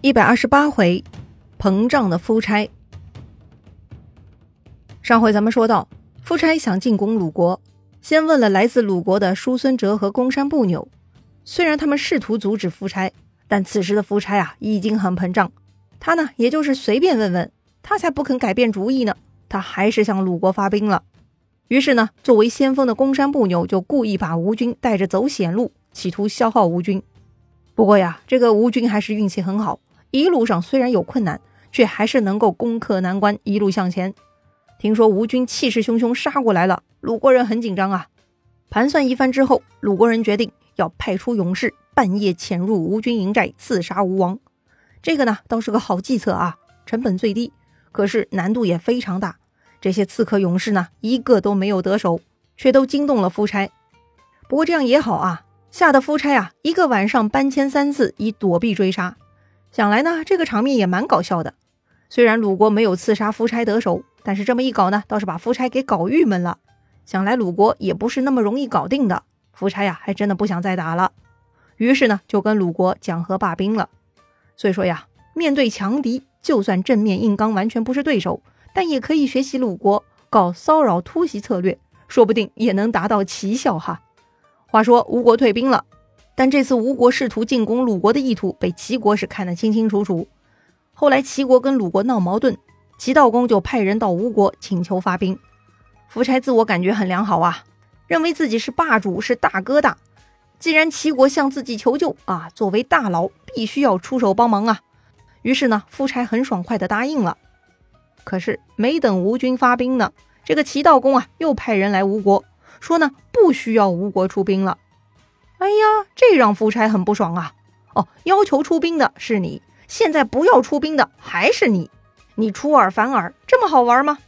一百二十八回，膨胀的夫差。上回咱们说到，夫差想进攻鲁国，先问了来自鲁国的叔孙哲和公山不扭。虽然他们试图阻止夫差，但此时的夫差啊已经很膨胀。他呢，也就是随便问问，他才不肯改变主意呢。他还是向鲁国发兵了。于是呢，作为先锋的公山不扭就故意把吴军带着走险路，企图消耗吴军。不过呀，这个吴军还是运气很好。一路上虽然有困难，却还是能够攻克难关，一路向前。听说吴军气势汹汹杀过来了，鲁国人很紧张啊。盘算一番之后，鲁国人决定要派出勇士，半夜潜入吴军营寨，刺杀吴王。这个呢，倒是个好计策啊，成本最低，可是难度也非常大。这些刺客勇士呢，一个都没有得手，却都惊动了夫差。不过这样也好啊，吓得夫差啊，一个晚上搬迁三次，以躲避追杀。想来呢，这个场面也蛮搞笑的。虽然鲁国没有刺杀夫差得手，但是这么一搞呢，倒是把夫差给搞郁闷了。想来鲁国也不是那么容易搞定的，夫差呀，还真的不想再打了。于是呢，就跟鲁国讲和罢兵了。所以说呀，面对强敌，就算正面硬刚完全不是对手，但也可以学习鲁国搞骚扰突袭策略，说不定也能达到奇效哈。话说吴国退兵了。但这次吴国试图进攻鲁国的意图被齐国是看得清清楚楚。后来齐国跟鲁国闹矛盾，齐悼公就派人到吴国请求发兵。夫差自我感觉很良好啊，认为自己是霸主，是大哥大。既然齐国向自己求救啊，作为大佬必须要出手帮忙啊。于是呢，夫差很爽快地答应了。可是没等吴军发兵呢，这个齐悼公啊又派人来吴国，说呢不需要吴国出兵了。哎呀，这让夫差很不爽啊！哦，要求出兵的是你，现在不要出兵的还是你，你出尔反尔，这么好玩吗？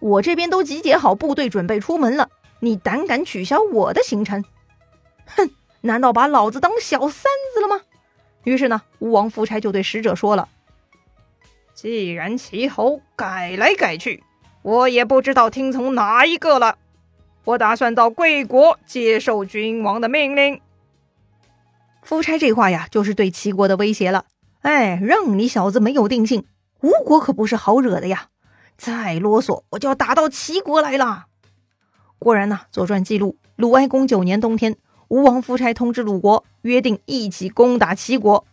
我这边都集结好部队，准备出门了，你胆敢取消我的行程？哼，难道把老子当小三子了吗？于是呢，吴王夫差就对使者说了：“既然齐侯改来改去，我也不知道听从哪一个了。我打算到贵国接受君王的命令。”夫差这话呀，就是对齐国的威胁了。哎，让你小子没有定性，吴国可不是好惹的呀！再啰嗦，我就要打到齐国来了。果然呢，《左传》记录，鲁哀公九年冬天，吴王夫差通知鲁国，约定一起攻打齐国。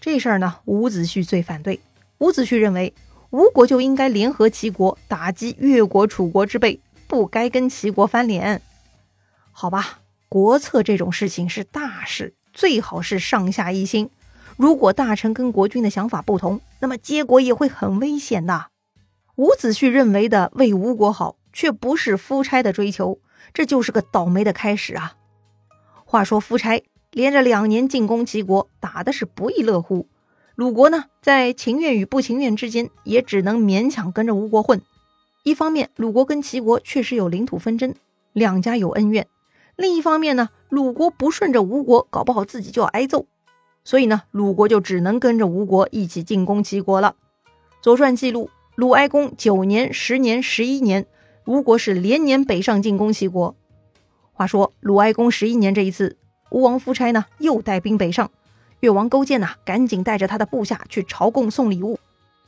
这事儿呢，伍子胥最反对。伍子胥认为，吴国就应该联合齐国打击越国、楚国之辈，不该跟齐国翻脸。好吧，国策这种事情是大事。最好是上下一心。如果大臣跟国君的想法不同，那么结果也会很危险的。伍子胥认为的为吴国好，却不是夫差的追求，这就是个倒霉的开始啊。话说夫差连着两年进攻齐国，打的是不亦乐乎。鲁国呢，在情愿与不情愿之间，也只能勉强跟着吴国混。一方面，鲁国跟齐国确实有领土纷争，两家有恩怨。另一方面呢，鲁国不顺着吴国，搞不好自己就要挨揍，所以呢，鲁国就只能跟着吴国一起进攻齐国了。左传记录，鲁哀公九年、十年、十一年，吴国是连年北上进攻齐国。话说鲁哀公十一年这一次，吴王夫差呢又带兵北上，越王勾践呐赶紧带着他的部下去朝贡送礼物，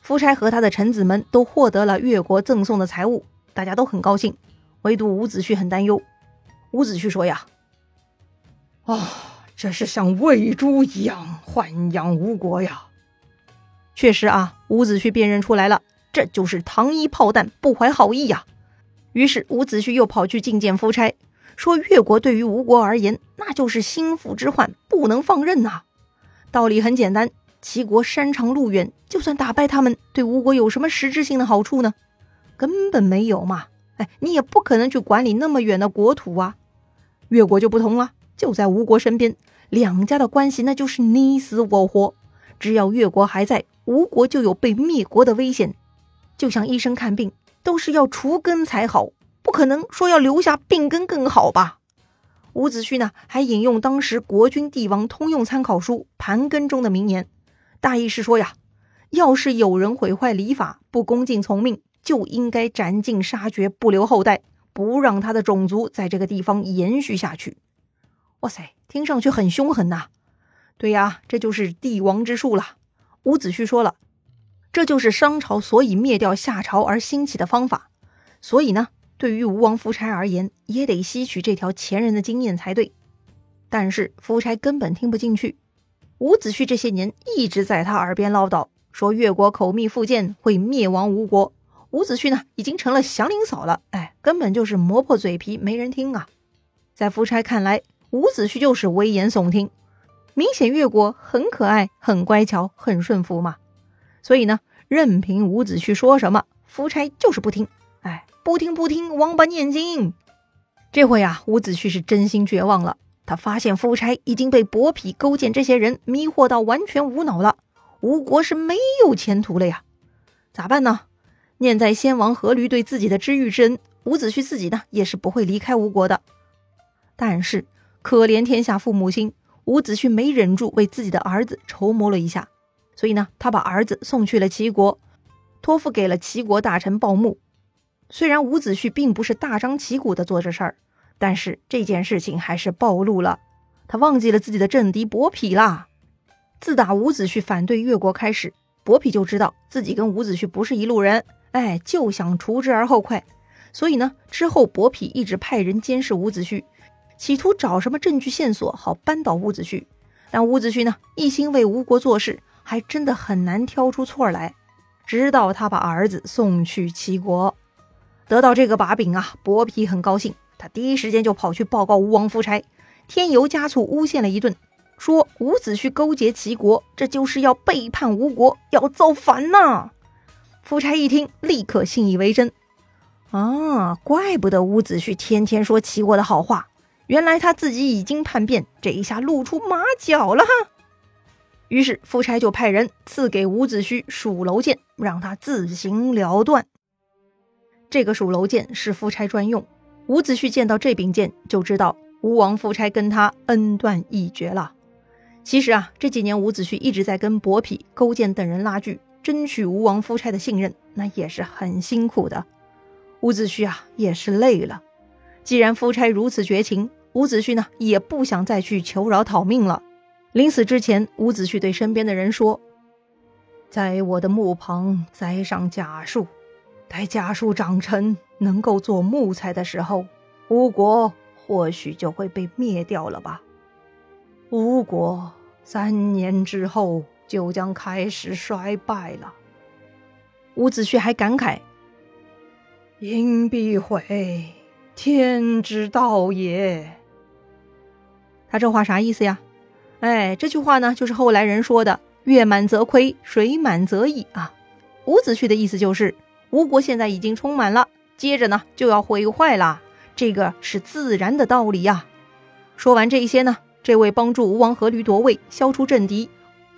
夫差和他的臣子们都获得了越国赠送的财物，大家都很高兴，唯独伍子胥很担忧。伍子胥说：“呀，啊，这是像喂猪一样豢养吴国呀！确实啊，伍子胥辨认出来了，这就是糖衣炮弹，不怀好意呀。于是伍子胥又跑去觐见夫差，说越国对于吴国而言，那就是心腹之患，不能放任呐。道理很简单，齐国山长路远，就算打败他们，对吴国有什么实质性的好处呢？根本没有嘛。”哎，你也不可能去管理那么远的国土啊！越国就不同了，就在吴国身边，两家的关系那就是你死我活。只要越国还在，吴国就有被灭国的危险。就像医生看病，都是要除根才好，不可能说要留下病根更好吧？伍子胥呢，还引用当时国君帝王通用参考书《盘庚》中的名言，大意是说呀，要是有人毁坏礼法，不恭敬从命。就应该斩尽杀绝，不留后代，不让他的种族在这个地方延续下去。哇塞，听上去很凶狠呐！对呀，这就是帝王之术了。伍子胥说了，这就是商朝所以灭掉夏朝而兴起的方法。所以呢，对于吴王夫差而言，也得吸取这条前人的经验才对。但是夫差根本听不进去。伍子胥这些年一直在他耳边唠叨，说越国口蜜腹剑会灭亡吴国。伍子胥呢，已经成了祥林嫂了，哎，根本就是磨破嘴皮，没人听啊。在夫差看来，伍子胥就是危言耸听，明显越国很可爱、很乖巧、很顺服嘛。所以呢，任凭伍子胥说什么，夫差就是不听。哎，不听不听，王八念经。这回啊，伍子胥是真心绝望了。他发现夫差已经被伯嚭、勾践这些人迷惑到完全无脑了，吴国是没有前途了呀！咋办呢？念在先王阖闾对自己的知遇之恩，伍子胥自己呢也是不会离开吴国的。但是可怜天下父母心，伍子胥没忍住为自己的儿子筹谋了一下，所以呢，他把儿子送去了齐国，托付给了齐国大臣鲍牧。虽然伍子胥并不是大张旗鼓的做这事儿。但是这件事情还是暴露了，他忘记了自己的政敌伯嚭啦。自打伍子胥反对越国开始，伯嚭就知道自己跟伍子胥不是一路人，哎，就想除之而后快。所以呢，之后伯嚭一直派人监视伍子胥，企图找什么证据线索好扳倒伍子胥。但伍子胥呢，一心为吴国做事，还真的很难挑出错来。直到他把儿子送去齐国，得到这个把柄啊，伯嚭很高兴。他第一时间就跑去报告吴王夫差，添油加醋诬陷了一顿，说伍子胥勾结齐国，这就是要背叛吴国，要造反呐！夫差一听，立刻信以为真。啊，怪不得伍子胥天天说齐国的好话，原来他自己已经叛变，这一下露出马脚了哈！于是夫差就派人赐给伍子胥蜀楼剑，让他自行了断。这个蜀楼剑是夫差专用。伍子胥见到这柄剑，就知道吴王夫差跟他恩断义绝了。其实啊，这几年伍子胥一直在跟伯嚭、勾践等人拉锯，争取吴王夫差的信任，那也是很辛苦的。伍子胥啊，也是累了。既然夫差如此绝情，伍子胥呢，也不想再去求饶讨命了。临死之前，伍子胥对身边的人说：“在我的墓旁栽上假树，待假树长成。”能够做木材的时候，吴国或许就会被灭掉了吧。吴国三年之后就将开始衰败了。伍子胥还感慨：“因必毁，天之道也。”他这话啥意思呀？哎，这句话呢，就是后来人说的“月满则亏，水满则溢”啊。伍子胥的意思就是，吴国现在已经充满了。接着呢，就要毁坏了，这个是自然的道理呀。说完这些呢，这位帮助吴王阖闾夺位、消除政敌、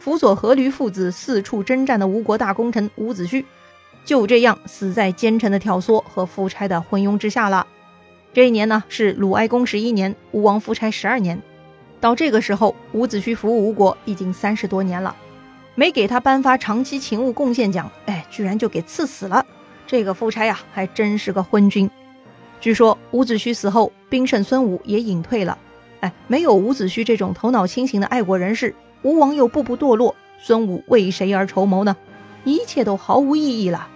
辅佐阖闾父子四处征战的吴国大功臣伍子胥，就这样死在奸臣的挑唆和夫差的昏庸之下了。这一年呢，是鲁哀公十一年，吴王夫差十二年。到这个时候，伍子胥服务吴国已经三十多年了，没给他颁发长期勤务贡献奖，哎，居然就给赐死了。这个夫差呀，还真是个昏君。据说伍子胥死后，兵圣孙武也隐退了。哎，没有伍子胥这种头脑清醒的爱国人士，吴王又步步堕落，孙武为谁而筹谋呢？一切都毫无意义了。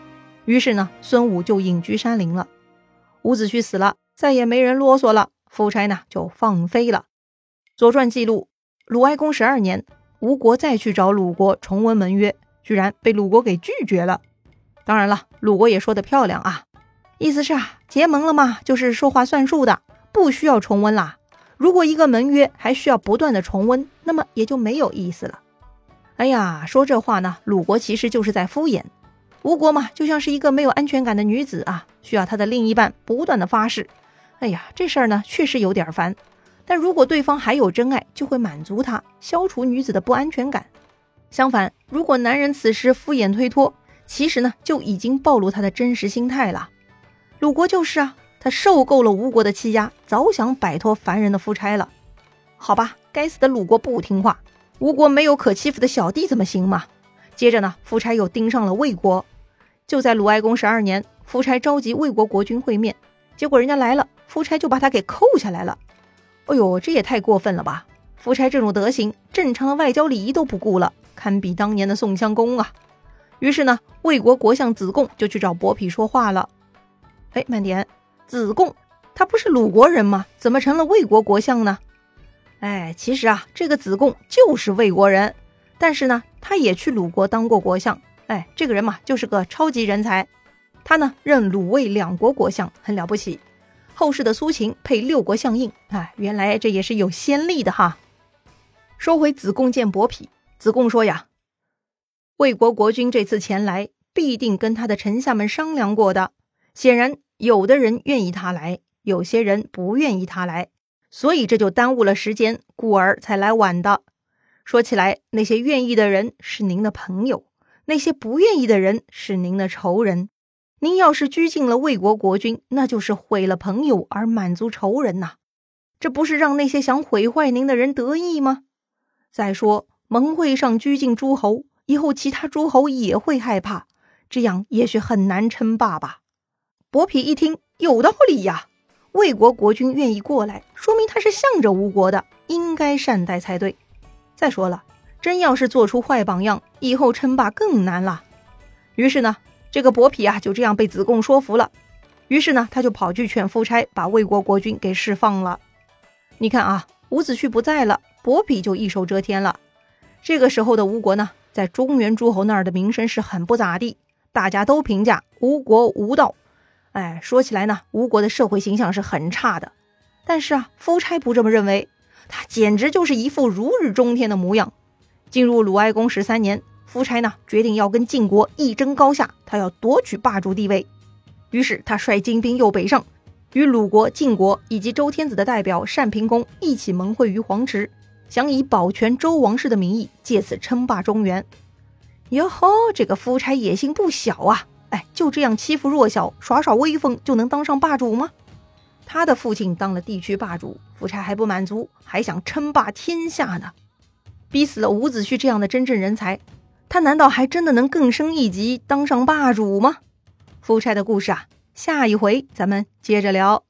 于是呢，孙武就隐居山林了。伍子胥死了，再也没人啰嗦了，夫差呢就放飞了。《左传》记录，鲁哀公十二年，吴国再去找鲁国重温盟约，居然被鲁国给拒绝了。当然了，鲁国也说的漂亮啊，意思是啊，结盟了嘛，就是说话算数的，不需要重温啦。如果一个盟约还需要不断的重温，那么也就没有意思了。哎呀，说这话呢，鲁国其实就是在敷衍。吴国嘛，就像是一个没有安全感的女子啊，需要她的另一半不断的发誓。哎呀，这事儿呢，确实有点烦。但如果对方还有真爱，就会满足她，消除女子的不安全感。相反，如果男人此时敷衍推脱，其实呢，就已经暴露他的真实心态了。鲁国就是啊，他受够了吴国的欺压，早想摆脱凡人的夫差了。好吧，该死的鲁国不听话，吴国没有可欺负的小弟怎么行嘛？接着呢，夫差又盯上了魏国。就在鲁哀公十二年，夫差召集魏国国君会面，结果人家来了，夫差就把他给扣下来了。哎呦，这也太过分了吧！夫差这种德行，正常的外交礼仪都不顾了，堪比当年的宋襄公啊。于是呢，魏国国相子贡就去找伯嚭说话了。哎，慢点，子贡他不是鲁国人吗？怎么成了魏国国相呢？哎，其实啊，这个子贡就是魏国人，但是呢，他也去鲁国当过国相。哎，这个人嘛，就是个超级人才。他呢，任鲁魏两国国相，很了不起。后世的苏秦配六国相印，哎，原来这也是有先例的哈。说回子贡见伯嚭，子贡说呀，魏国国君这次前来，必定跟他的臣下们商量过的。显然，有的人愿意他来，有些人不愿意他来。所以这就耽误了时间，故而才来晚的。说起来，那些愿意的人是您的朋友，那些不愿意的人是您的仇人。您要是拘禁了魏国国君，那就是毁了朋友而满足仇人呐，这不是让那些想毁坏您的人得意吗？再说盟会上拘禁诸侯，以后其他诸侯也会害怕，这样也许很难称霸吧。伯嚭一听，有道理呀。魏国国君愿意过来，说明他是向着吴国的，应该善待才对。再说了，真要是做出坏榜样，以后称霸更难了。于是呢，这个伯嚭啊，就这样被子贡说服了。于是呢，他就跑去劝夫差把魏国国君给释放了。你看啊，伍子胥不在了，伯嚭就一手遮天了。这个时候的吴国呢，在中原诸侯那儿的名声是很不咋地，大家都评价吴国无道。哎，说起来呢，吴国的社会形象是很差的。但是啊，夫差不这么认为，他简直就是一副如日中天的模样。进入鲁哀公十三年，夫差呢决定要跟晋国一争高下，他要夺取霸主地位。于是他率精兵又北上，与鲁国、晋国以及周天子的代表单平公一起盟会于黄池，想以保全周王室的名义，借此称霸中原。哟吼，这个夫差野心不小啊！哎，就这样欺负弱小、耍耍威风就能当上霸主吗？他的父亲当了地区霸主，夫差还不满足，还想称霸天下呢。逼死了伍子胥这样的真正人才，他难道还真的能更升一级当上霸主吗？夫差的故事啊，下一回咱们接着聊。